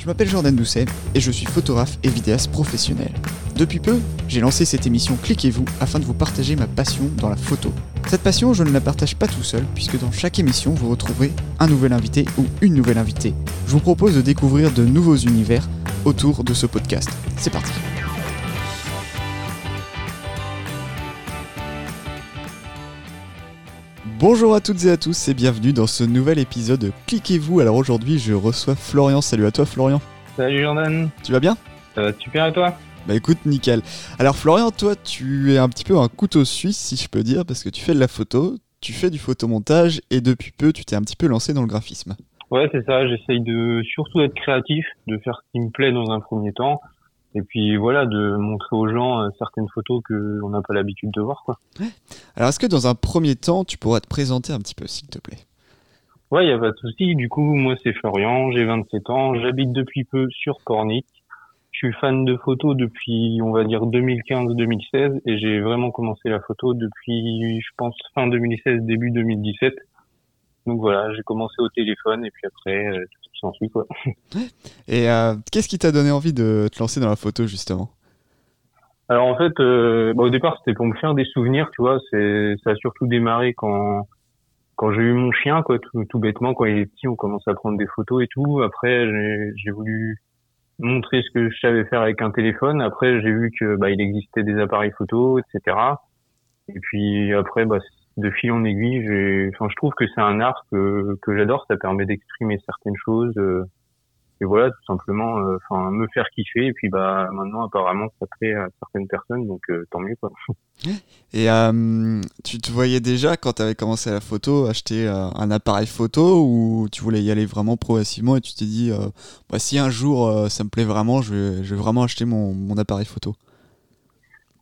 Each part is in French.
Je m'appelle Jordan Doucet et je suis photographe et vidéaste professionnel. Depuis peu, j'ai lancé cette émission Cliquez-vous afin de vous partager ma passion dans la photo. Cette passion, je ne la partage pas tout seul puisque dans chaque émission, vous retrouverez un nouvel invité ou une nouvelle invitée. Je vous propose de découvrir de nouveaux univers autour de ce podcast. C'est parti. Bonjour à toutes et à tous et bienvenue dans ce nouvel épisode de Cliquez-vous. Alors aujourd'hui, je reçois Florian. Salut à toi, Florian. Salut Jordan. Tu vas bien? Ça va super et toi? Bah écoute, nickel. Alors Florian, toi, tu es un petit peu un couteau suisse, si je peux dire, parce que tu fais de la photo, tu fais du photomontage et depuis peu, tu t'es un petit peu lancé dans le graphisme. Ouais, c'est ça. J'essaye de surtout d'être créatif, de faire ce qui me plaît dans un premier temps. Et puis voilà, de montrer aux gens euh, certaines photos qu'on n'a pas l'habitude de voir. Quoi. Alors est-ce que dans un premier temps, tu pourrais te présenter un petit peu, s'il te plaît? Ouais, il n'y a pas de souci. Du coup, moi c'est Florian, j'ai 27 ans, j'habite depuis peu sur Pornic. Je suis fan de photos depuis, on va dire, 2015-2016 et j'ai vraiment commencé la photo depuis, je pense, fin 2016, début 2017. Donc voilà, j'ai commencé au téléphone et puis après, euh, tout s'ensuit quoi. Et euh, qu'est-ce qui t'a donné envie de te lancer dans la photo justement? Alors en fait, euh, bah, au départ c'était pour me faire des souvenirs, tu vois. C'est ça a surtout démarré quand quand j'ai eu mon chien, quoi, tout, tout, bêtement. Quand il est petit, on commence à prendre des photos et tout. Après, j'ai voulu montrer ce que je savais faire avec un téléphone. Après, j'ai vu que bah, il existait des appareils photo, etc. Et puis après, bah, de fil en aiguille, enfin, je trouve que c'est un art que, que j'adore. Ça permet d'exprimer certaines choses. Euh, et voilà, tout simplement, euh, enfin, me faire kiffer. Et puis, bah, maintenant, apparemment, ça plaît à certaines personnes, donc euh, tant mieux, quoi. Et tu te voyais déjà quand tu avais commencé la photo acheter un appareil photo ou tu voulais y aller vraiment progressivement et tu t'es dit, bah, si un jour ça me plaît vraiment, je vais, je vais vraiment acheter mon, mon appareil photo?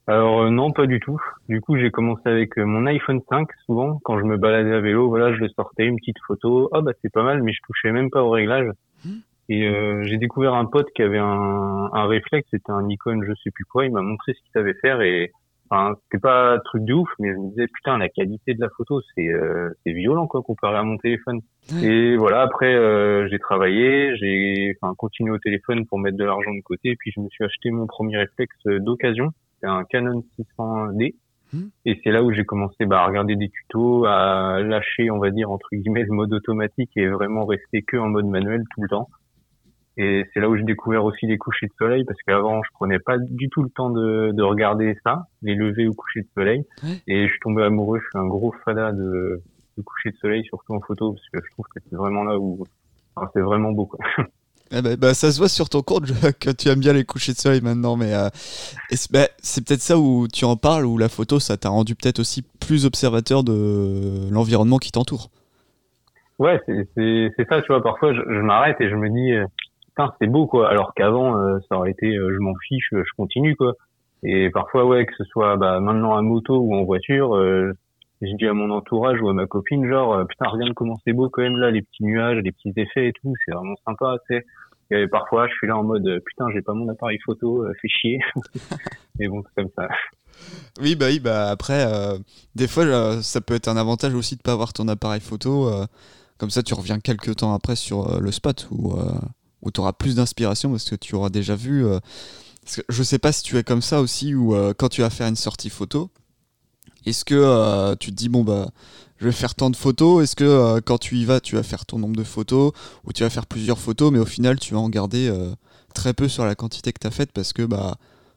Alors euh, non, pas du tout. Du coup, j'ai commencé avec euh, mon iPhone 5. Souvent, quand je me baladais à vélo, voilà, je le sortais, une petite photo. Ah bah c'est pas mal, mais je touchais même pas au réglage. Mmh. Et euh, j'ai découvert un pote qui avait un, un réflexe, c'était un Nikon, je sais plus quoi. Il m'a montré ce qu'il savait faire et enfin, c'était pas un truc de ouf, mais je me disais putain la qualité de la photo, c'est c'est violent quoi comparé à mon téléphone. Et voilà, après j'ai travaillé, j'ai enfin continué au téléphone pour mettre de l'argent de côté, et puis je me suis acheté mon premier réflexe d'occasion c'était un Canon 600D. Hmm. Et c'est là où j'ai commencé bah, à regarder des tutos, à lâcher, on va dire, entre guillemets, le mode automatique et vraiment rester que en mode manuel tout le temps. Et c'est là où j'ai découvert aussi les couchers de soleil, parce qu'avant, je prenais pas du tout le temps de, de regarder ça, les levées ou couchers de soleil. Et je suis tombé amoureux, je suis un gros fada de, de coucher de soleil, surtout en photo, parce que je trouve que c'est vraiment là où enfin, c'est vraiment beau. Quoi. Eh ben, bah, ça se voit sur ton compte que tu aimes bien les couchers de soleil maintenant, mais euh, bah, c'est peut-être ça où tu en parles, où la photo, ça t'a rendu peut-être aussi plus observateur de l'environnement qui t'entoure? Ouais, c'est ça, tu vois, parfois je, m'arrête et je me dis, euh, c'est beau, quoi, alors qu'avant, euh, ça aurait été, je m'en fiche, je continue, quoi. Et parfois, ouais, que ce soit bah, maintenant à moto ou en voiture, je dis à mon entourage ou à ma copine, genre, putain, regarde comment c'est beau quand même là, les petits nuages, les petits effets et tout, c'est vraiment sympa, tu sais. Et parfois, je suis là en mode putain, j'ai pas mon appareil photo, euh, chier. Mais bon, c'est comme ça. Oui, bah oui, bah après, euh, des fois, euh, ça peut être un avantage aussi de pas avoir ton appareil photo. comme ça, tu reviens quelques temps après sur le spot où, où tu auras plus d'inspiration parce que tu auras déjà vu. Parce je sais pas si tu es comme ça aussi ou quand tu vas faire une sortie photo, est-ce que tu te dis, bon, bah, je vais faire tant de photos Est-ce que euh, quand tu y vas, tu vas faire ton nombre de photos ou tu vas faire plusieurs photos, mais au final, tu vas en garder euh, très peu sur la quantité que tu as faite parce que bah,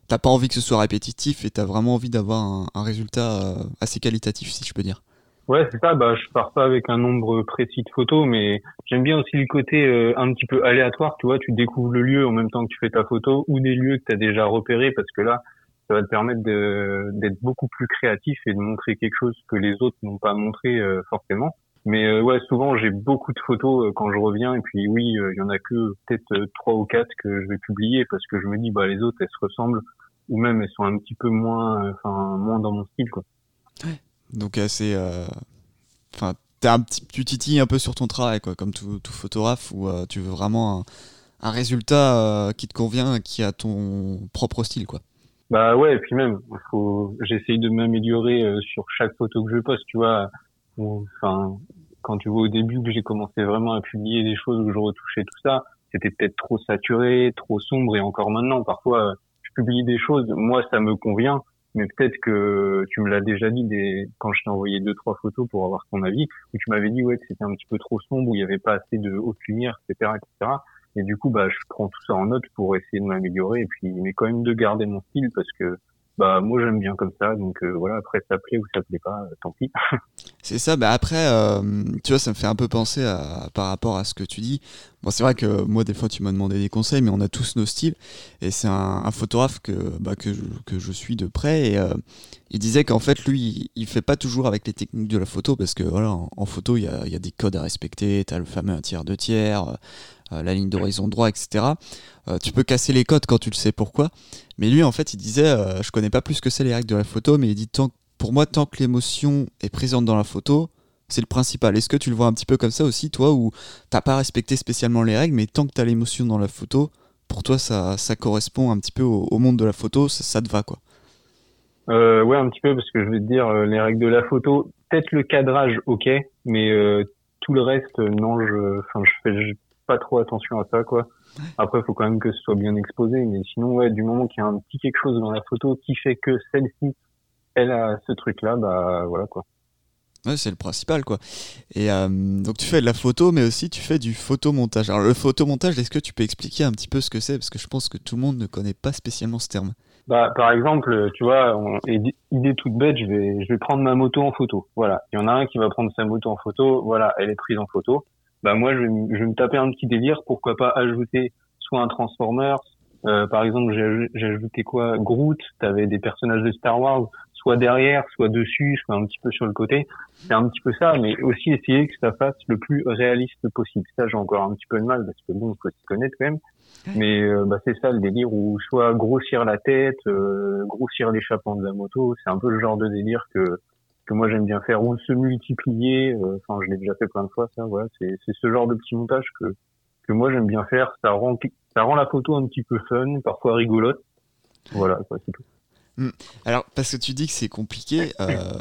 tu pas envie que ce soit répétitif et tu as vraiment envie d'avoir un, résultat euh, assez qualitatif, si je peux dire. Ouais, c'est ça. Bah, je pars pas avec un nombre précis de photos, mais j'aime bien aussi le côté un petit peu aléatoire. Tu vois, tu découvres le lieu en même temps que tu fais ta photo ou des lieux que tu as déjà repérés parce que là, ça va te permettre d'être beaucoup plus créatif et de montrer quelque chose que les autres n'ont pas montré euh, forcément. Mais euh, ouais, souvent j'ai beaucoup de photos euh, quand je reviens et puis oui, il y en a que peut-être trois ou quatre que je vais publier parce que je me dis bah les autres elles se ressemblent ou même elles sont un petit peu moins, moins dans mon style quoi. Donc assez, enfin un petit, tu titilles un peu sur ton travail quoi, comme tout, tout photographe où tu veux vraiment un, un résultat qui te convient, qui a ton propre style quoi. Bah ouais, et puis même, faut, j'essaye de m'améliorer euh, sur chaque photo que je poste, tu vois. Enfin, quand tu vois au début que j'ai commencé vraiment à publier des choses où je retouchais tout ça, c'était peut-être trop saturé, trop sombre et encore maintenant, parfois, je publie des choses, moi, ça me convient, mais peut-être que tu me l'as déjà dit des... quand je t'ai envoyé deux trois photos pour avoir ton avis, où tu m'avais dit ouais que c'était un petit peu trop sombre, où il n'y avait pas assez de haute lumière, etc., etc. Et du coup, bah, je prends tout ça en note pour essayer de m'améliorer, et puis mais quand même de garder mon style parce que bah moi j'aime bien comme ça. Donc euh, voilà après ça plaît ou ça plaît pas euh, tant pis c'est ça bah après euh, tu vois ça me fait un peu penser à, par rapport à ce que tu dis. Bon c'est vrai que moi des fois tu m'as demandé des conseils mais on a tous nos styles. Et c'est un, photographe que bah, que, je, que je suis de près. Et il disait qu'en fait lui il, fait pas toujours avec les techniques de la photo parce que voilà en, photo il y a, y a, des codes à respecter. Tu as le fameux un tiers deux tiers euh, la ligne d'horizon droit, etc. Euh, tu peux casser les codes quand tu le sais pourquoi. Mais lui, en fait, il disait, euh, je connais pas plus que c'est les règles de la photo, mais il dit, tant, pour moi, tant que l'émotion est présente dans la photo, c'est le principal. Est-ce que tu le vois un petit peu comme ça aussi, toi, où t'as pas respecté spécialement les règles, mais tant que tu as l'émotion dans la photo, pour toi, ça, correspond un petit peu au, monde de la photo, ça, te va, quoi euh, Ouais, un petit peu, parce que je vais te dire, les règles de la photo, peut-être le cadrage, ok, mais tout le reste, non, je, enfin, je fais, pas trop attention à ça, quoi. Après, il faut quand même que ce soit bien exposé, mais sinon, ouais, du moment qu'il y a un petit quelque chose dans la photo qui fait que celle-ci, elle a ce truc-là, bah voilà, quoi. Ouais, c'est le principal, quoi. Et euh, donc, tu fais de la photo, mais aussi tu fais du photomontage. Alors, le photomontage, est-ce que tu peux expliquer un petit peu ce que c'est? Parce que je pense que tout le monde ne connaît pas spécialement ce terme. Bah, par exemple, tu vois, idée toute bête, je vais, je vais prendre ma moto en photo. Voilà. Il y en a un qui va prendre sa moto en photo. Voilà, elle est prise en photo bah moi je vais, je vais me taper un petit délire, pourquoi pas ajouter soit un Transformers, euh, par exemple j'ai ajouté quoi? Groot, t'avais des personnages de Star Wars, soit derrière, soit dessus, soit un petit peu sur le côté. C'est un petit peu ça, mais aussi essayer que ça fasse le plus réaliste possible. Ça j'ai encore un petit peu de mal parce que bon, il faut s'y connaître quand même. Mais euh, bah, c'est ça le délire où soit grossir la tête, euh, grossir l'échappement de la moto, c'est un peu le genre de délire que que moi j'aime bien faire ou se multiplier. Euh, enfin, je l'ai déjà fait plein de fois. Ça, voilà, c'est ce genre de petit montage que que moi j'aime bien faire. Ça rend ça rend la photo un petit peu fun, parfois rigolote. Voilà, c'est tout. Hmm. Alors, parce que tu dis que c'est compliqué, euh,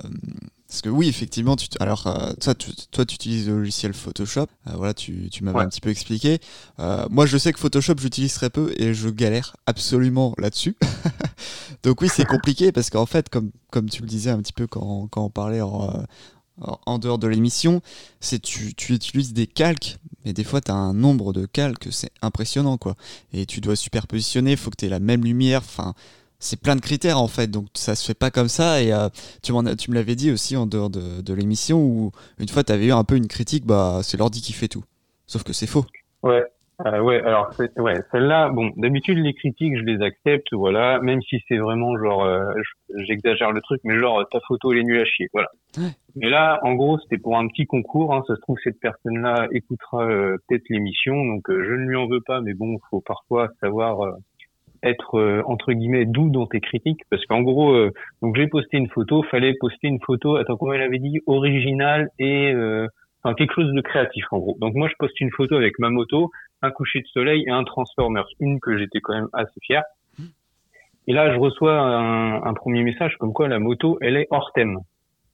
parce que oui, effectivement, tu alors euh, toi, tu, toi, tu utilises le logiciel Photoshop. Euh, voilà, tu, tu m'avais un petit peu expliqué. Moi, je sais que Photoshop, j'utilise très peu et je galère absolument là-dessus. Donc oui, c'est compliqué parce qu'en fait, comme, comme tu le disais un petit peu quand, quand on parlait en, en dehors de l'émission, c'est tu, tu utilises des calques, mais des fois, tu as un nombre de calques, c'est impressionnant, quoi. Et tu dois superpositionner, il faut que tu aies la même lumière. Enfin, c'est plein de critères en fait, donc ça se fait pas comme ça. Et euh, tu, tu me l'avais dit aussi en dehors de, de l'émission où une fois tu avais eu un peu une critique, bah c'est l'ordi qui fait tout. Sauf que c'est faux. Ouais, euh, ouais. Alors ouais, celle-là, bon, d'habitude les critiques je les accepte, voilà, même si c'est vraiment genre, euh, j'exagère le truc, mais genre ta photo elle est nulle à chier, voilà. Mais là, en gros, c'était pour un petit concours. Hein, ça se trouve cette personne-là écoutera peut-être l'émission, donc je ne lui en veux pas, mais bon, faut parfois savoir être euh, entre guillemets doux dans tes critiques. Parce qu'en gros euh, donc j'ai posté une photo fallait poster une photo attends comment elle avait dit originale et euh, enfin quelque chose de créatif en gros. Donc moi je poste une photo avec ma moto un coucher de soleil et un Transformers une que j'étais quand même assez fier. Et là je reçois un, premier message comme quoi la moto elle est hors thème.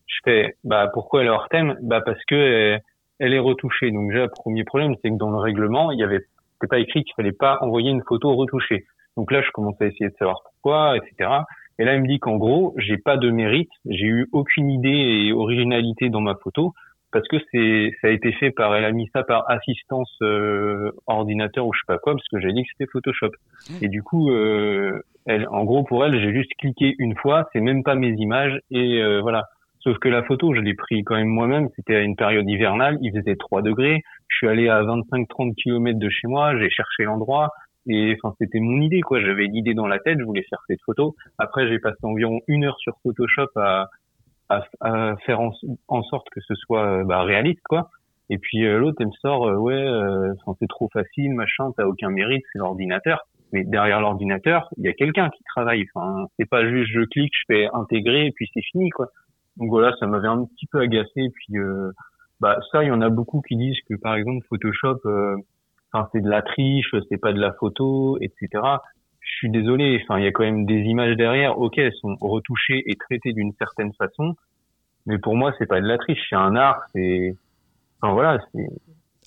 Je fais bah pourquoi elle est hors thème? Bah parce que elle, est retouchée. Donc déjà premier problème c'est que dans le règlement il y avait c'était pas écrit qu'il fallait pas envoyer une photo retouchée donc là, je commence à essayer de savoir pourquoi, etc. Et là, il me dit qu'en gros, j'ai pas de mérite, j'ai eu aucune idée et originalité dans ma photo parce que c'est ça a été fait par elle a mis ça par assistance euh, ordinateur ou je sais pas quoi parce que j'ai dit que c'était Photoshop. Mmh. Et du coup, euh, elle, en gros pour elle, j'ai juste cliqué une fois, c'est même pas mes images et euh, voilà. Sauf que la photo, je l'ai pris quand même moi-même. C'était à une période hivernale, il faisait 3 degrés. Je suis allé à 25-30 km de chez moi, j'ai cherché l'endroit. Et enfin, c'était mon idée, quoi. J'avais l'idée dans la tête, je voulais faire cette photo. Après, j'ai passé environ une heure sur Photoshop à, à, à faire en, en, sorte que ce soit bah, réaliste, quoi. Et puis euh, l'autre, elle me sort, euh, ouais, euh, c'est trop facile, machin, t'as aucun mérite, c'est l'ordinateur. Mais derrière l'ordinateur, il y a quelqu'un qui travaille. Enfin, c'est pas juste je clique, je fais intégrer et puis c'est fini, quoi. Donc voilà, ça m'avait un petit peu agacé. Et puis, euh, bah ça, il y en a beaucoup qui disent que par exemple Photoshop c'est de la triche, c'est pas de la photo, etc. Je suis désolé, enfin, il y a quand même des images derrière. Ok, elles sont retouchées et traitées d'une certaine façon, mais pour moi, c'est pas de la triche, c'est un art, c'est, enfin voilà, c'est.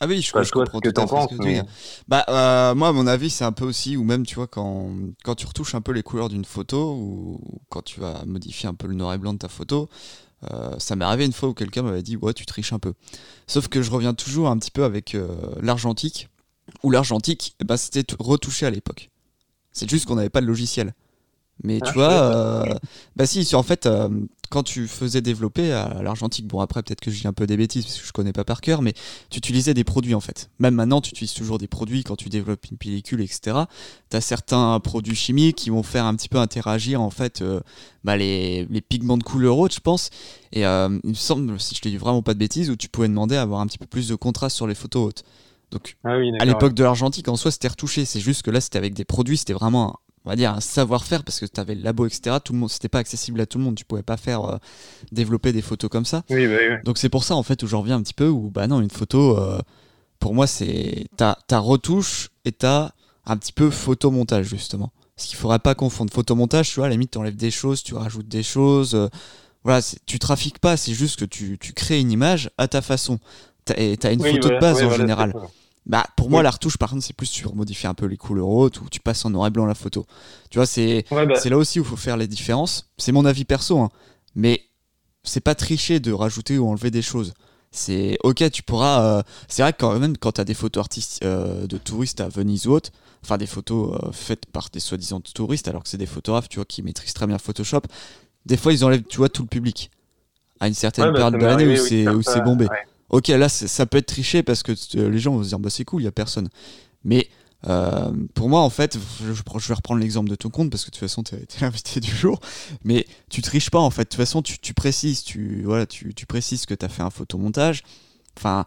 Ah oui, je, Pas je toi, comprends ce que tout à t'en fait ce penses, que tu veux dire. Bah, euh, moi, à mon avis, c'est un peu aussi, ou même, tu vois, quand, quand tu retouches un peu les couleurs d'une photo, ou quand tu vas modifier un peu le noir et blanc de ta photo, euh, ça m'est arrivé une fois où quelqu'un m'avait dit, ouais, tu triches un peu. Sauf que je reviens toujours un petit peu avec euh, l'argentique, où l'argentique, ben, c'était retouché à l'époque. C'est juste qu'on n'avait pas de logiciel. Mais Ah, tu vois, euh, bah si, sur- en fait, euh, quand tu faisais développer à l'argentique, bon après peut-être que je dis un peu des bêtises parce que je connais pas par cœur, mais tu utilisais des produits en fait. Même maintenant, tu utilises toujours des produits quand tu développes une pellicule, etc. Tu as certains produits chimiques qui vont faire un petit peu interagir en fait euh, bah, les, les pigments de couleur haute, je pense. Et euh, il me semble, si je te dis vraiment pas de bêtises, où tu pouvais demander à avoir un petit peu plus de contraste sur les photos hautes. Donc Ah oui, à l'époque de l'argentique, en soi, c'était retouché. C'est juste que là, c'était avec des produits, c'était vraiment, un- on va dire, un savoir-faire parce que tu avais le labo, etc. Tout le monde, c'était pas accessible à tout le monde. Tu pouvais pas faire euh, développer des photos comme ça. Oui, bah, oui. Donc c'est pour ça en fait où j'en reviens un petit peu où bah non une photo euh, pour moi c'est ta ta retouche et t'as un petit peu photomontage justement. Ce qu'il faudrait pas confondre photomontage, tu vois, à la limite t'enlèves des choses, tu rajoutes des choses, euh, voilà, tu trafiques pas, c'est juste que tu, tu crées une image à ta façon. Et t'as une Oui, photo voilà, de base en voilà, général. Bah pour moi la retouche par contre c'est plus sur modifier un peu les couleurs hautes ou tu passes en noir et blanc la photo. Tu vois c'est Ouais, bah, c'est là aussi où il faut faire les différences. C'est mon avis perso, hein. mais c'est pas tricher de rajouter ou enlever des choses. C'est ok, tu pourras. euh, c'est vrai que quand même, quand tu as des photos artistes euh, de touristes à Venise ou autre, enfin des photos euh, faites par des soi-disant touristes, alors que c'est des photographes, tu vois, qui maîtrisent très bien Photoshop, des fois ils enlèvent, tu vois, tout le public à une certaine ouais, bah, période de l'année où oui, c'est bombé. ouais. Ok, là, ça peut être triché parce que euh, les gens vont se dire, bah c'est cool, il y a personne. Mais euh, pour moi, en fait, je, vais reprendre l'exemple de ton compte parce que de toute façon, tu es, l'invité du jour. Mais tu triches pas, en fait. De toute façon, tu, tu précises, tu, voilà, tu, tu précises que tu as fait un photomontage. Enfin,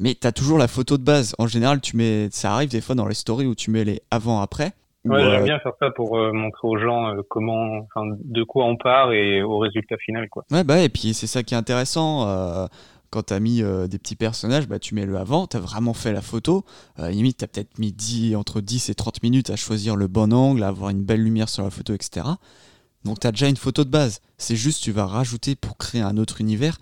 mais tu as toujours la photo de base. En général, tu mets, ça arrive des fois dans les stories où tu mets les avant-après. Ouais, euh, j'aime bien faire ça pour euh, montrer aux gens euh, comment, de quoi on part et au résultat final, quoi. Ouais, bah, et puis c'est ça qui est intéressant. Quand t'as mis euh, des petits personnages, bah, tu mets le avant, t'as vraiment fait la photo. Euh, limite, t'as peut-être mis 10, entre 10 et 30 minutes à choisir le bon angle, à avoir une belle lumière sur la photo, etc. Donc t'as déjà une photo de base. C'est juste, tu vas rajouter pour créer un autre univers.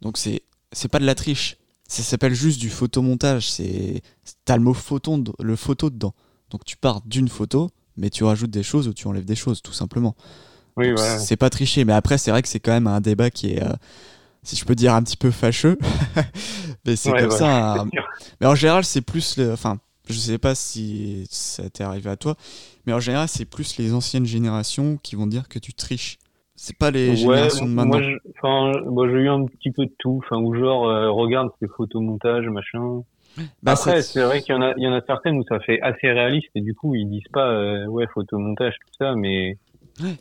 Donc c'est c'est pas de la triche. Ça s'appelle juste du photomontage. C'est T'as le mot photo, le photo dedans. Donc tu pars d'une photo, mais tu rajoutes des choses ou tu enlèves des choses, tout simplement. Oui, voilà. C'est pas triché, mais après, c'est vrai que c'est quand même un débat qui est, euh, si je peux dire, un petit peu fâcheux. mais c'est Ouais, comme ouais, ça. un-. Mais en général, c'est plus. le- Enfin, je sais pas si ça t'est arrivé à toi, mais en général, c'est plus les anciennes générations qui vont dire que tu triches. C'est pas les Ouais, générations de maintenant. moi, j'ai eu un petit peu de tout, enfin, où genre, euh, regarde, c'est photomontage, machin. Bah, Après, c'est- vrai qu'il y en a, il y en a certaines où ça fait assez réaliste et du coup, ils disent pas, euh, ouais, photomontage, tout ça, mais,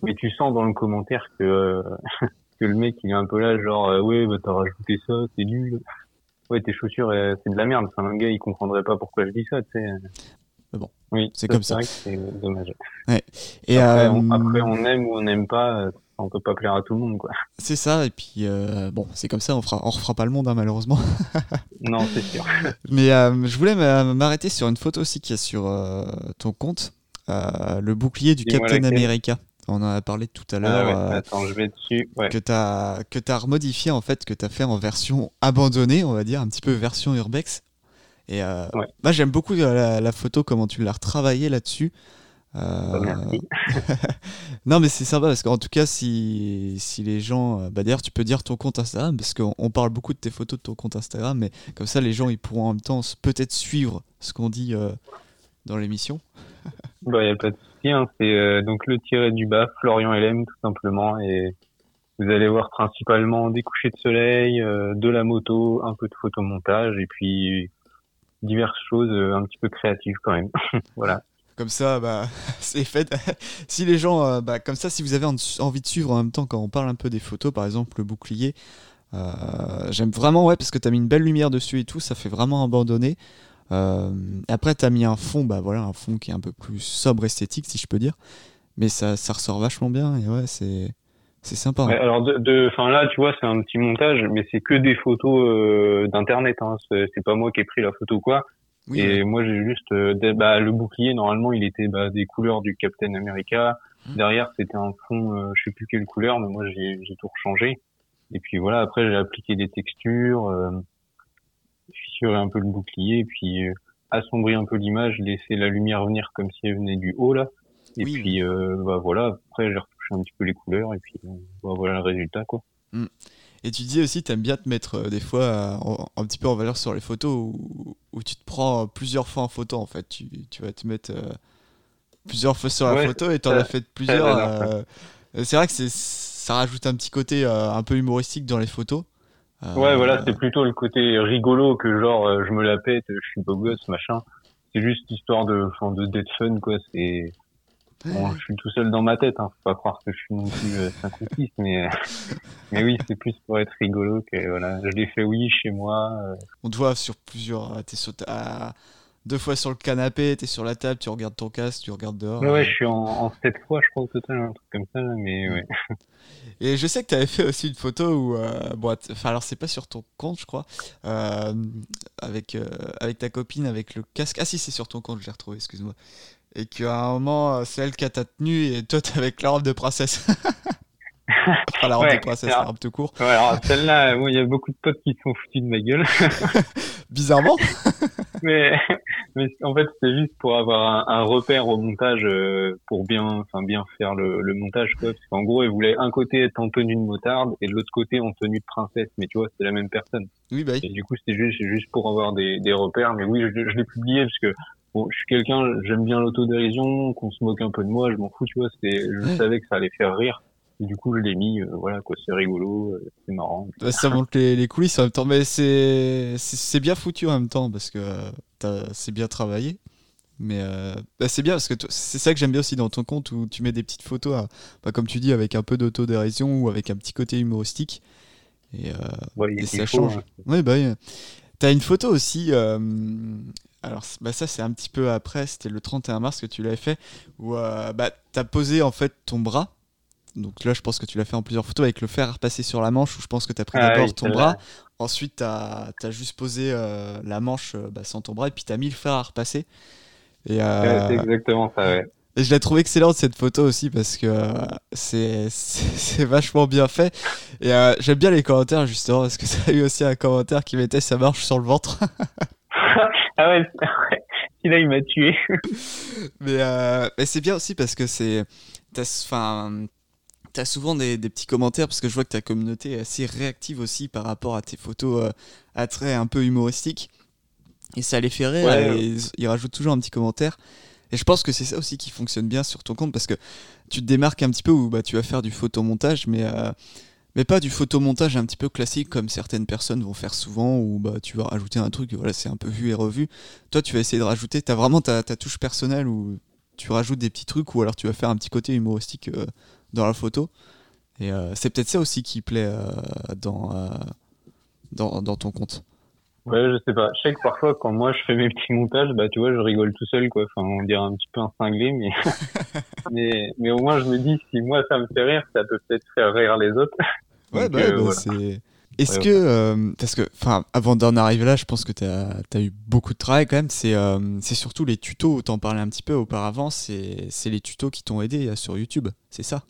mais tu sens dans le commentaire que, euh, que le mec, il est un peu là, genre, euh, ouais, bah, t'as rajouté ça, c'est nul. Ouais, tes chaussures, euh, c'est de la merde. Enfin, un gars, il comprendrait pas pourquoi je dis ça, tu sais. Mais bon, Oui, c'est comme ça. c'est dommage. Et après, euh, on, après, on aime ou on n'aime pas, euh, on peut pas plaire à tout le monde, quoi. c'est ça. Et puis, euh, bon, c'est comme ça. On fera, on refera pas le monde, hein, malheureusement. Non, c'est sûr. Mais euh, je voulais m'a- m'arrêter sur une photo aussi qu'il y a sur euh, ton compte. Euh, le bouclier du Captain. America. On en a parlé tout à Ah l'heure. ouais, euh, Attends, je vais dessus. Ouais. que tu as, remodifié, en fait, que tu as fait en version abandonnée, on va dire, un petit peu version urbex. Et euh, Ouais. moi, j'aime beaucoup euh, la, la photo, comment tu l'as retravaillé là-dessus. Euh, Bah, merci. non, mais c'est sympa parce qu'en tout cas, si, si les gens. Bah, D'ailleurs, tu peux dire ton compte Instagram parce qu'on on parle beaucoup de tes photos de ton compte Instagram, mais comme ça, les gens ils pourront en même temps peut-être suivre ce qu'on dit euh, dans l'émission. Bah, y a pas de C'est euh, donc le tiré du bas, Florian LM, tout simplement. Et vous allez voir principalement des couchers de soleil, euh, de la moto, un peu de photomontage et puis diverses choses euh, un petit peu créatives quand même. voilà. Comme ça, bah, c'est fait. si les gens, bah, comme ça, si vous avez en- envie de suivre en même temps quand on parle un peu des photos, par exemple le bouclier, j'aime vraiment, ouais, parce que tu as mis une belle lumière dessus et tout, ça fait vraiment abandonné. Euh, après, tu as mis un fond, bah voilà, un fond qui est un peu plus sobre esthétique, si je peux dire, mais ça, ça ressort vachement bien et ouais, c'est c'est sympa. hein. Ouais, alors de, de, enfin là, tu vois, c'est un petit montage, mais c'est que des photos euh, d'internet. Hein. C'est pas moi qui ai pris la photo quoi. Oui, et moi, j'ai juste euh, bah, le bouclier. Normalement, il était bah, des couleurs du Captain America. Mhm. Derrière, c'était un fond, euh, je sais plus quelle couleur, mais moi, j'ai j'ai tout rechangé. Et puis voilà, après, j'ai appliqué des textures. Fissurer un peu le bouclier, puis euh, assombrir un peu l'image, laisser la lumière venir comme si elle venait du haut là. Et puis euh, bah voilà, après j'ai retouché un petit peu les couleurs et puis euh, bah, voilà le résultat quoi. Mm. Et tu dis aussi, tu aimes bien te mettre des fois un petit peu en valeur sur les photos où, où, tu te prends plusieurs fois en photo en fait. Tu, tu vas te mettre plusieurs fois sur la photo et tu en as fait plusieurs. c'est vrai que ça rajoute un petit côté un peu humoristique dans les photos. Euh, ouais, voilà, c'est plutôt le côté rigolo que genre euh, je me la pète, je suis beau gosse, machin. C'est juste histoire de, enfin, de d'être fun, quoi. C'est, bon, je suis tout seul dans ma tête, hein. Faut pas croire que je suis non plus euh, 5 ou 6, mais, mais oui, c'est plus pour être rigolo que, voilà. Je l'ai fait, oui, chez moi. Euh. On te voit sur plusieurs, t'es sur deux fois sur le canapé, t'es sur la table, tu regardes ton casque, tu regardes dehors. Ouais, ouais, je suis en, en sept fois, je crois, au total, un truc comme ça, mais ouais. Et je sais que tu avais fait aussi une photo où, euh, bon, enfin alors c'est pas sur ton compte, je crois, euh, avec euh, avec ta copine avec le casque. Ah si, c'est sur ton compte, je l'ai retrouvé, excuse-moi. Et qu'à un moment, c'est elle qui a ta tenue et toi t'es avec la robe de princesse. enfin la robe de princesse, la robe tout court. Ouais, alors celle-là, il y a beaucoup de potes qui sont foutus de ma gueule. Bizarrement. mais mais en fait c'est juste pour avoir un, repère au montage euh, pour bien enfin bien faire le, le montage quoi. Parce qu'en gros ils voulaient un côté être en tenue de motarde et de l'autre côté en tenue de princesse. Mais tu vois c'est la même personne. Oui bah et du coup c'était juste juste pour avoir des, des repères. Mais oui je, je l'ai publié parce que bon je suis quelqu'un j'aime bien l'autodérision qu'on se moque un peu de moi je m'en fous tu vois. C'était je savais que ça allait faire rire et du coup, je l'ai mis, euh, voilà, quoi, c'est rigolo, euh, c'est marrant. ça montre les, les, coulisses en même temps, mais c'est, c'est, bien foutu en même temps parce que c'est bien travaillé. Mais euh, bah, c'est bien parce que c'est ça que j'aime bien aussi dans ton compte où tu mets des petites photos, bah, comme tu dis, avec un peu d'autodérision ou avec un petit côté humoristique. Et, ça change. Hein. Oui, bah, T'as une photo aussi. alors, bah, ça, c'est un petit peu après. C'était le 31 mars que tu l'avais fait. Où bah, t'as posé en fait ton bras donc là, je pense que tu l'as fait en plusieurs photos avec le fer à repasser sur la manche, où je pense que tu as pris ah d'abord ton bras, ensuite tu as, juste posé euh, la manche euh, bah, sans ton bras, et puis tu as mis le fer à repasser. Et, euh, c'est exactement ça, ouais. Et je l'ai trouvé excellente cette photo aussi parce que c'est vachement bien fait. Et j'aime bien les commentaires justement parce que ça a eu aussi un commentaire qui mettait sa marche sur le ventre. ah ouais, là il m'a tué. mais, mais c'est bien aussi parce que c'est. Enfin, tu as souvent des, petits commentaires parce que je vois que ta communauté est assez réactive aussi par rapport à tes photos euh, à trait un peu humoristiques. Et ça les fait rire ils rajoutent toujours un petit commentaire. Et je pense que c'est ça aussi qui fonctionne bien sur ton compte parce que tu te démarques un petit peu où bah, tu vas faire du photomontage, mais, euh, mais pas du photomontage un petit peu classique comme certaines personnes vont faire souvent où bah, tu vas rajouter un truc, voilà, c'est un peu vu et revu. Toi, tu vas essayer de rajouter, tu as vraiment ta, ta, touche personnelle où tu rajoutes des petits trucs ou alors tu vas faire un petit côté humoristique euh, dans la photo. Et euh, c'est peut-être ça aussi qui plaît euh, dans, dans, dans, ton compte. Ouais, je sais pas. Je sais que parfois, quand moi je fais mes petits montages, bah tu vois, je rigole tout seul, quoi. Enfin, on dirait un petit peu un cinglé, mais... mais, mais au moins je me dis, si moi ça me fait rire, ça peut peut-être faire rire les autres. Ouais, bah, bah c'est. Est-ce que, parce que, enfin, avant d'en arriver là, je pense que tu as, as, eu beaucoup de travail quand même. C'est c'est surtout les tutos, t'en parlais un petit peu auparavant, c'est les tutos qui t'ont aidé sur YouTube, c'est ça?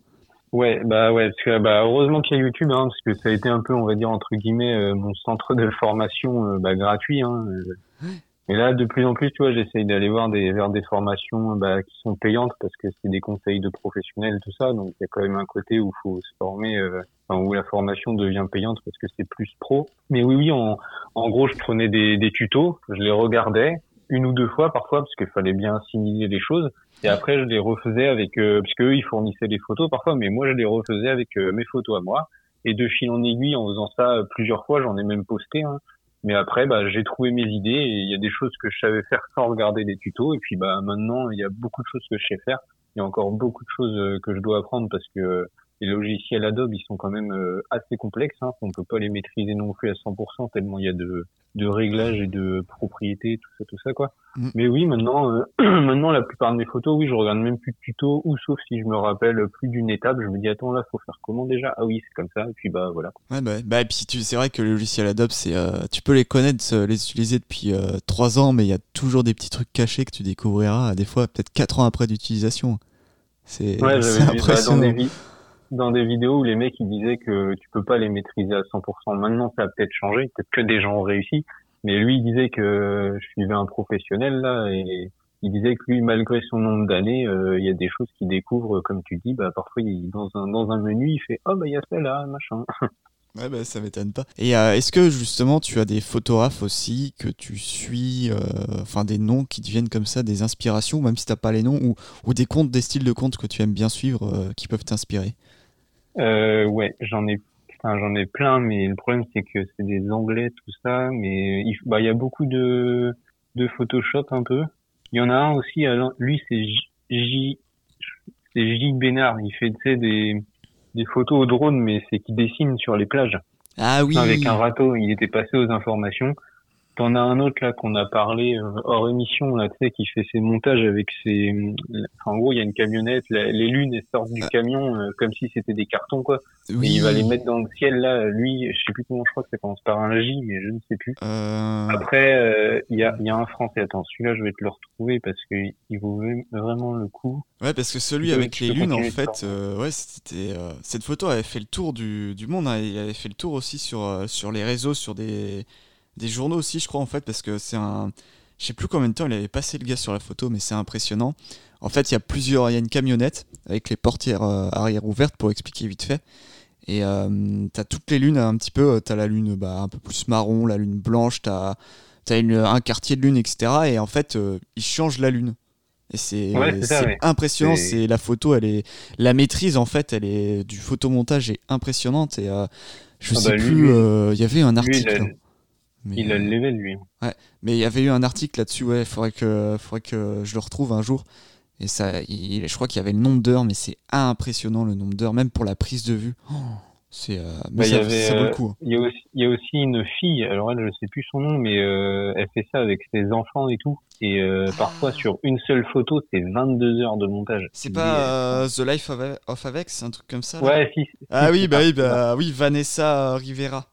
Ouais, bah ouais, parce que bah heureusement qu'il y a YouTube, hein, parce que ça a été un peu, on va dire entre guillemets, euh, mon centre de formation euh, bah, gratuit. Hein, euh. Et là, de plus en plus, tu vois, j'essaye d'aller voir des vers des formations bah, qui sont payantes parce que c'est des conseils de professionnels, tout ça. Donc il y a quand même un côté où il faut se former, enfin, où la formation devient payante parce que c'est plus pro. Mais oui, oui, en, en gros, je prenais des, des tutos, je les regardais une ou deux fois parfois parce qu'il fallait bien assimiler les choses. Et après, je les refaisais avec, euh, parce qu'eux, ils fournissaient des photos parfois, mais moi, je les refaisais avec euh, mes photos à moi. Et de fil en aiguille, en faisant ça euh, plusieurs fois, j'en ai même posté. Hein. Mais après, bah, j'ai trouvé mes idées et il y a des choses que je savais faire sans regarder des tutos. Et puis, bah, maintenant, il y a beaucoup de choses que je sais faire. Il y a encore beaucoup de choses que je dois apprendre parce que les logiciels Adobe, ils sont quand même assez complexes. Hein. On peut pas les maîtriser non plus à 100% tellement il y a de, de réglages et de propriétés, tout ça, tout ça, quoi. Mm. Mais oui, maintenant, euh, maintenant, la plupart de mes photos, oui, je regarde même plus de tutos, ou sauf si je me rappelle plus d'une étape, je me dis, attends, là, faut faire comment déjà? Ah oui, c'est comme ça, et puis bah, voilà. Ouais, bah, bah, et puis c'est vrai que les logiciels Adobe, c'est, euh, tu peux les connaître, euh, les utiliser depuis trois ans, mais il y a toujours des petits trucs cachés que tu découvriras, des fois, peut-être quatre ans après d'utilisation. C'est, ouais, impressionnant. Dans des, dans des vidéos où les mecs ils disaient que tu peux pas les maîtriser à 100%. Maintenant, ça a peut-être changé, peut-être que des gens ont réussi. Mais lui, il disait que je suivais un professionnel là et il disait que lui, malgré son nombre d'années, euh, il y a des choses qu'il découvre, comme tu dis, bah parfois dans un dans un menu, il fait oh bah il y a celle-là, machin. Ouais, bah, ça m'étonne pas. Et euh, est-ce que justement tu as des photographes aussi que tu suis, euh, enfin des noms qui deviennent comme ça, des inspirations, même si t'as pas les noms, ou, ou des comptes, des styles de comptes que tu aimes bien suivre euh, qui peuvent t'inspirer? Euh, ouais, j'en ai, enfin, j'en ai plein, mais le problème c'est que c'est des anglais tout ça, mais il, bah il y a beaucoup de de Photoshop un peu. Il y en a un aussi, lui c'est J, c'est J Bénard, il fait tu sais des des photos au drone, mais c'est qui dessine sur les plages Ah oui avec un râteau. Il était passé aux informations. T'en as un autre là qu'on a parlé euh, hors émission là, tu sais, qui fait ses montages avec ses. Enfin, en gros, il y a une camionnette, la- les lunes elles sortent du camion euh, comme si c'était des cartons quoi. Et oui. il va les mettre dans le ciel là. Lui, je sais plus comment, je crois que ça commence par un J, mais je ne sais plus. Euh, Après, euh, il y a y a un français. Attends, celui-là, je vais te le retrouver parce que il vaut vraiment le coup. Ouais, parce que celui avec les lunes, en fait, euh, ouais, c'était euh, cette photo avait fait le tour du, du monde. hein, il avait fait le tour aussi sur euh, sur les réseaux, sur des des journaux aussi, je crois en fait, parce que c'est un, je sais plus combien de temps il avait passé le gars sur la photo, mais c'est impressionnant. En fait, il y a plusieurs, il y a une camionnette avec les portières euh, arrière ouvertes pour expliquer vite fait. Et euh, t'as toutes les lunes un petit peu, euh, t'as la lune bah, un peu plus marron, la lune blanche, t'as as un quartier de lune, etc. Et en fait, euh, ils changent la lune. Et c'est Ouais, ouais. impressionnant. C'est- la photo, elle est la maîtrise en fait, elle est du photomontage est impressionnante. Et euh, je Ah sais bah, plus, il y avait un article. Mais, il a le euh, level lui. mais il y avait eu un article là-dessus. Ouais, faudrait que faudrait que je le retrouve un jour. Et ça, il- je crois qu'il y avait le nombre d'heures, mais c'est impressionnant le nombre d'heures, même pour la prise de vue. Oh, c'est, euh, mais Bah, il y ça, avait, ça vaut le euh, coup. hein. Il y a aussi, il y a aussi une fille, alors elle, je sais plus son nom, mais euh, elle fait ça avec ses enfants et tout. Et euh, parfois, sur une seule photo, c'est 22 heures de montage. C'est pas The Life of, of Avex, un truc comme ça là? Ouais, si. Ah oui, bah oui, bah oui, Vanessa Rivera.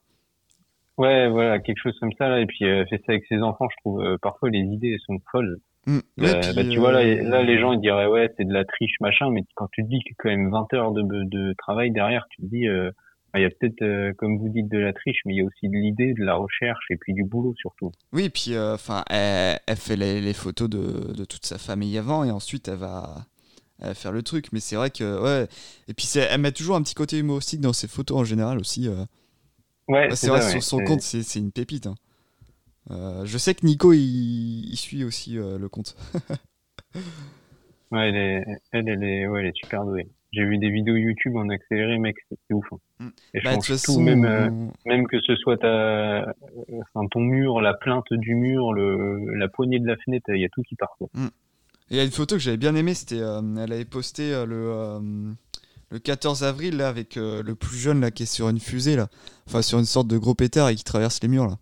Ouais, voilà, quelque chose comme ça là. Et puis euh, fait ça avec ses enfants. Je trouve euh, parfois les idées sont folles. Mm. Ouais, Euh, puis, bah, tu vois là, euh, là les gens ils diraient ouais c'est de la triche machin, mais quand tu te dis qu'il y a quand même 20 heures de, de travail derrière, tu te dis bah, il y a peut-être comme vous dites de la triche, mais il y a aussi de l'idée, de la recherche et puis du boulot surtout. Oui, puis enfin, elle, elle fait les, les photos de, de toute sa famille avant et ensuite elle va, faire le truc. Mais c'est vrai que ouais. Et puis c'est- elle met toujours un petit côté humoristique dans ses photos en général aussi. euh. Ouais, Ouais, c'est vrai, ça, sur ouais. son compte, c'est une pépite. hein. Euh, je sais que Nico, il, il suit aussi euh, le compte. Ouais, elle est, elle, elle est, ouais, elle est super douée. J'ai vu des vidéos YouTube en accéléré, mec, c'est ouf. hein. Mm. Et je Bah, toute tout, façon, même, euh, même que ce soit ta, enfin, ton mur, la plainte du mur, le, la poignée de la fenêtre, il y a tout qui part. quoi. Il y a une photo que j'avais bien aimée, c'était, elle avait posté le, le 14 avril là, avec euh, le plus jeune là, qui est sur une fusée, là. enfin sur une sorte de gros pétard et qui traverse les murs. Là.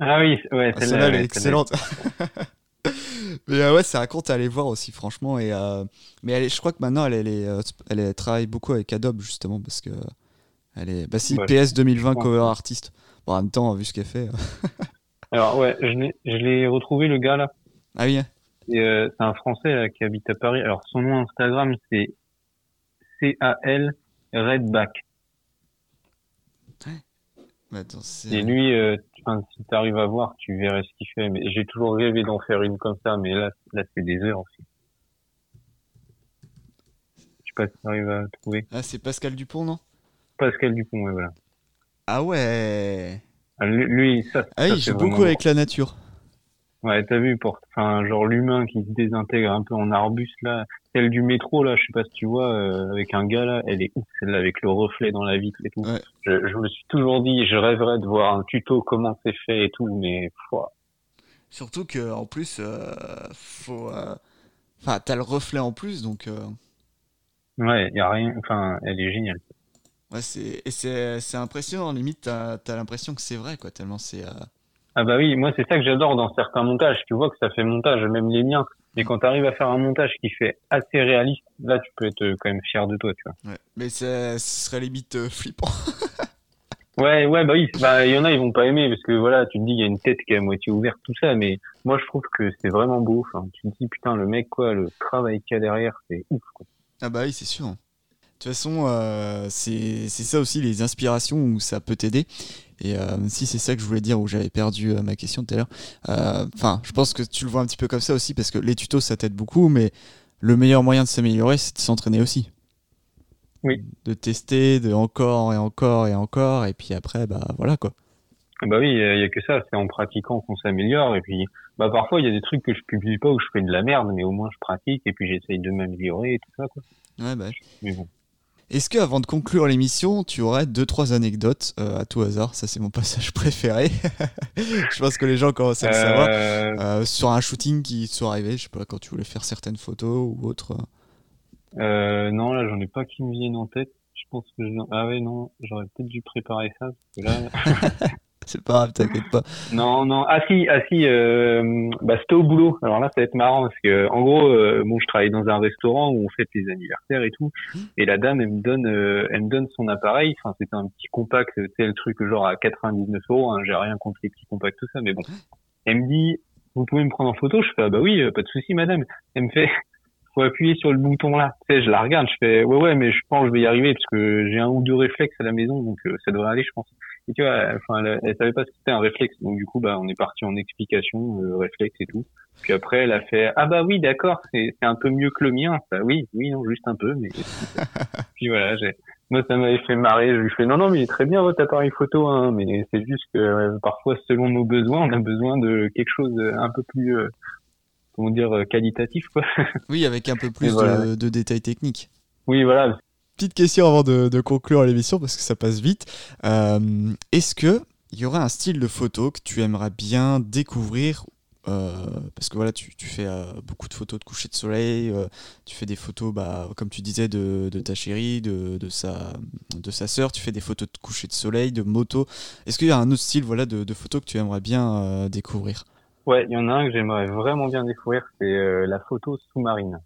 Ah oui, ouais, Ah, celle-là, elle est excellente. Mais euh, ouais, c'est un compte à aller voir aussi, franchement. Et, euh, mais elle est- je crois que maintenant, elle, elle, est, elle, travaille beaucoup avec Adobe, justement, parce que elle est. Bah si, Ouais, PS 2020 je pense. cover artist. Bon, en même temps, vu ce qu'elle fait. Alors ouais, je l'ai, retrouvé le gars là. Ah oui, hein. C'est un Français là, qui habite à Paris. Alors son nom Instagram c'est C A L Redback. Attends, Et lui, euh, si tu arrives à voir, tu verrais ce qu'il fait. Mais j'ai toujours rêvé d'en faire une comme ça, mais là, là c'est des heures aussi. Je sais pas si tu arrives à trouver. Ah, c'est Pascal Dupont, non? Pascal Dupont, ouais, voilà. Ah ouais Ah, Lui, ça, Ah, ça, il joue beaucoup avec la nature. Ouais, t'as vu, pour, enfin, genre l'humain qui se désintègre un peu en arbuste là, celle du métro là, je sais pas si tu vois, euh, avec un gars là, elle est ouf, celle-là avec le reflet dans la vitre et tout. Ouais. Je, je me suis toujours dit, je rêverais de voir un tuto comment c'est fait et tout, mais pouah. Surtout que en plus, euh, faut. euh, Enfin, t'as le reflet en plus, donc. euh, ouais, y a rien, enfin, elle est géniale. Ouais, c'est et c'est c'est impressionnant. Limite, t'as as, l'impression que c'est vrai, quoi. Tellement c'est. Euh, Ah bah oui, moi c'est ça que j'adore dans certains montages. Tu vois que ça fait montage, même les miens. Mais quand t'arrives à faire un montage qui fait assez réaliste, là tu peux être quand même fier de toi, tu vois. Ouais. Mais c'est- ce serait limite euh, flippant. Ouais, ouais, bah oui, bah il y en a ils vont pas aimer parce que voilà, tu te dis il y a une tête qui est à moitié ouverte, tout ça, mais moi je trouve que c'est vraiment beau. Enfin, tu te dis putain le mec quoi, le travail qu'il y a derrière, c'est ouf. Quoi. Ah bah oui, c'est sûr. De toute façon, euh, c'est c'est ça aussi les inspirations où ça peut t'aider. Et si c'est ça que je voulais dire, où j'avais perdu ma question tout à l'heure. Enfin, je pense que tu le vois un petit peu comme ça aussi, parce que les tutos, ça t'aide beaucoup, mais le meilleur moyen de s'améliorer, c'est de s'entraîner aussi. Oui. De tester, de encore et encore et encore, et puis après, bah voilà quoi. Bah oui, il y, a que ça, c'est en pratiquant qu'on s'améliore. Et puis, bah parfois il y a des trucs que je publie pas où je fais de la merde, mais au moins je pratique et puis j'essaye de m'améliorer et tout ça quoi. Ouais bah. Mais bon. Est-ce que avant de conclure l'émission, tu aurais deux trois anecdotes euh, à tout hasard? Ça c'est mon passage préféré. je pense que les gens commencent à le savoir. Euh. Euh, sur un shooting qui soit arrivé, je sais pas quand tu voulais faire certaines photos ou autre. non là j'en ai pas qui me viennent en tête. Je pense que je... ah ouais non j'aurais peut-être dû préparer ça parce que là. C'est pas grave, t'inquiète pas. Non, non. Ah si, ah si. Euh, bah c'était au boulot. Alors là, ça va être marrant parce que, en gros, euh, bon, je travaille dans un restaurant où on fête les anniversaires et tout. Et la dame, elle me donne, euh, elle me donne son appareil. Enfin, c'était un petit compact, c'est le truc genre à 99 euros. Hein. J'ai rien contre les petits compacts tout ça, mais bon. Elle me dit, vous pouvez me prendre en photo? Je fais, ah bah oui, pas de souci, madame. Elle me fait, faut appuyer sur le bouton là. Tu sais, je la regarde, je fais, ouais, ouais, mais je pense que je vais y arriver parce que j'ai un ou deux réflexes à la maison, donc ça devrait aller, je pense. Et tu vois, enfin, elle, savait pas ce que c'était un réflexe. Donc du coup, bah, on est parti en explication, euh, réflexe et tout. Puis après, elle a fait ah bah oui, d'accord, c'est un peu mieux que le mien. Bah oui, oui, non, juste un peu, mais. Puis voilà, j'ai. Moi, ça m'avait fait marrer. Je lui fais non, non, mais il est très bien votre appareil photo, hein, mais c'est juste que parfois, selon nos besoins, on a besoin de quelque chose un peu plus, euh, comment dire, euh, qualitatif, quoi. Oui, avec un peu plus de, de détails techniques. Oui, voilà petite question avant de, conclure l'émission parce que ça passe vite. Euh, est-ce que il y aurait un style de photo que tu aimerais bien découvrir euh, parce que voilà, tu, fais euh, beaucoup de photos de coucher de soleil, tu fais des photos, bah, comme tu disais, de, ta chérie, de, sa, de sa sœur, tu fais des photos de coucher de soleil, de moto. Est-ce qu'il y a un autre style voilà, de, photos que tu aimerais bien découvrir? Ouais, il y en a un que j'aimerais vraiment bien découvrir, c'est la photo sous-marine.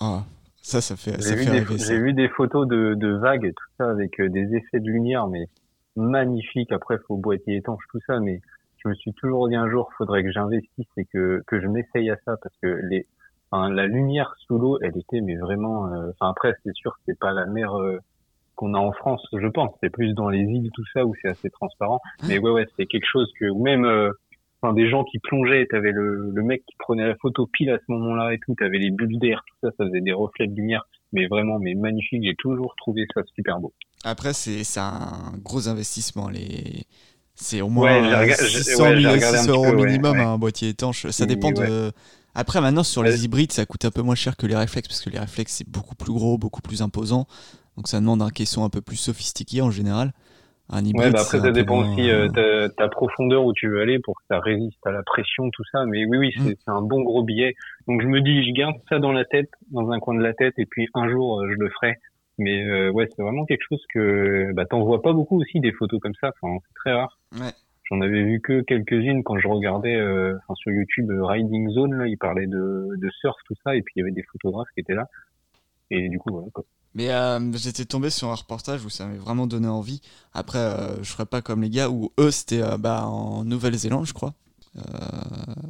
Ah, ça, ça fait, J'ai vu des photos de, de vagues et tout ça avec euh, des effets de lumière, mais magnifiques. Après, faut boîtier étanche, tout ça, mais je me suis toujours dit un jour, faudrait que j'investisse et que, que je m'essaye à ça parce que les, enfin, la lumière sous l'eau, elle était, mais vraiment, euh, enfin, après, c'est sûr, c'est pas la mer euh, qu'on a en France, je pense. C'est plus dans les îles, tout ça, où c'est assez transparent. Mais ouais, ouais, c'est quelque chose que, ou même, enfin des gens qui plongeaient, t'avais le, le mec qui prenait la photo pile à ce moment-là et tout, t'avais les bulles d'air, tout ça, ça faisait des reflets de lumière, mais vraiment, mais magnifique, j'ai toujours trouvé ça super beau. Après, c'est un gros investissement, les... C'est au moins ouais, 600, euros minimum un boîtier étanche. Ça dépend de. Après, maintenant, sur les hybrides, ça coûte un peu moins cher que les réflexes, parce que les réflexes, c'est beaucoup plus gros, beaucoup plus imposant. Donc, ça demande un caisson un peu plus sophistiqué en général ouais, bah après, ça dépend aussi euh, ta, ta, profondeur où tu veux aller pour que ça résiste à la pression, tout ça. Mais oui, oui, c'est mm. un bon gros billet. Donc je me dis, je garde ça dans la tête, dans un coin de la tête, et puis un jour, euh, je le ferai. Mais euh, ouais, c'est vraiment quelque chose que bah, t'en vois pas beaucoup aussi des photos comme ça. Enfin, c'est très rare. Ouais. J'en avais vu que quelques-unes quand je regardais euh, sur YouTube Riding Zone. Là, ils parlaient de, de surf, tout ça, et puis il y avait des photographes qui étaient là. Et du coup, voilà. Quoi. Mais euh, j'étais tombé sur un reportage où ça m'avait vraiment donné envie. Après, euh, je ferais pas comme les gars où eux, c'était euh, bah, en Nouvelle-Zélande, je crois.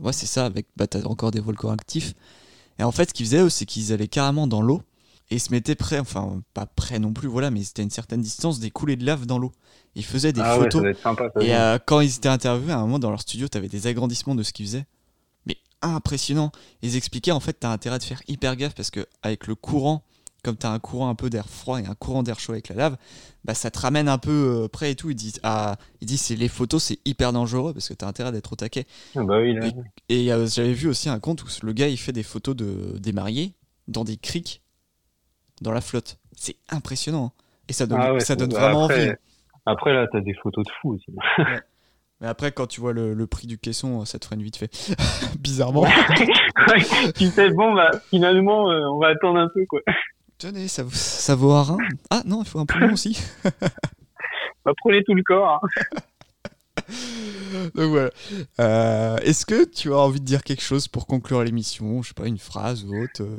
ouais, c'est ça, avec bah, t'as encore des volcans actifs. Et en fait, ce qu'ils faisaient, eux, c'est qu'ils allaient carrément dans l'eau et ils se mettaient près, enfin, pas près non plus, voilà, mais c'était à une certaine distance, des coulées de lave dans l'eau. Ils faisaient des ah photos. Ouais, sympa, et quand ils étaient interviewés, à un moment dans leur studio, t'avais des agrandissements de ce qu'ils faisaient. Mais impressionnant. Ils expliquaient, en fait, t'as intérêt de faire hyper gaffe parce que avec le courant comme tu as un courant un peu d'air froid et un courant d'air chaud avec la lave, bah, ça te ramène un peu euh, près et tout. Il dit, ah, il dit c'est les photos, c'est hyper dangereux parce que tu as intérêt d'être au taquet. Ah bah oui, et, euh, j'avais vu aussi un compte où le gars il fait des photos de, des mariés dans des criques dans la flotte. C'est impressionnant. Hein. Et ça donne, ah ça donne bah vraiment après, envie. Après, là, tu as des photos de fous aussi. Mais après, quand tu vois le, prix du caisson, ça te freine vite fait. Bizarrement. tu sais, bon, bah, finalement, euh, on va attendre un peu, quoi. Tenez, ça, ça vaut un rein Ah non, il faut un poumon aussi. Va prenez tout le corps. Hein. Donc voilà. Euh, est-ce que tu as envie de dire quelque chose pour conclure l'émission? Je sais pas, une phrase ou autre euh,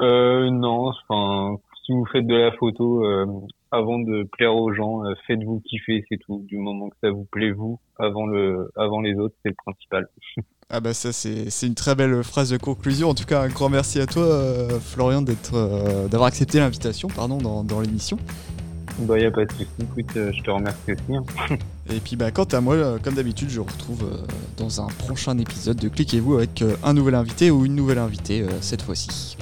euh Non, enfin, si vous faites de la photo, euh, avant de plaire aux gens, faites-vous kiffer, c'est tout. Du moment que ça vous plaît vous, avant le, avant les autres, c'est le principal. Ah bah ça c'est une très belle phrase de conclusion. En tout cas un grand merci à toi euh, Florian d'être euh, d'avoir accepté l'invitation pardon dans, dans l'émission. Bah y a pas de souci. Écoute, euh, je te remercie aussi. Hein. Et puis bah, quant à moi, euh, comme d'habitude, je vous retrouve euh, dans un prochain épisode de Cliquez-vous avec euh, un nouvel invité ou une nouvelle invitée cette fois-ci.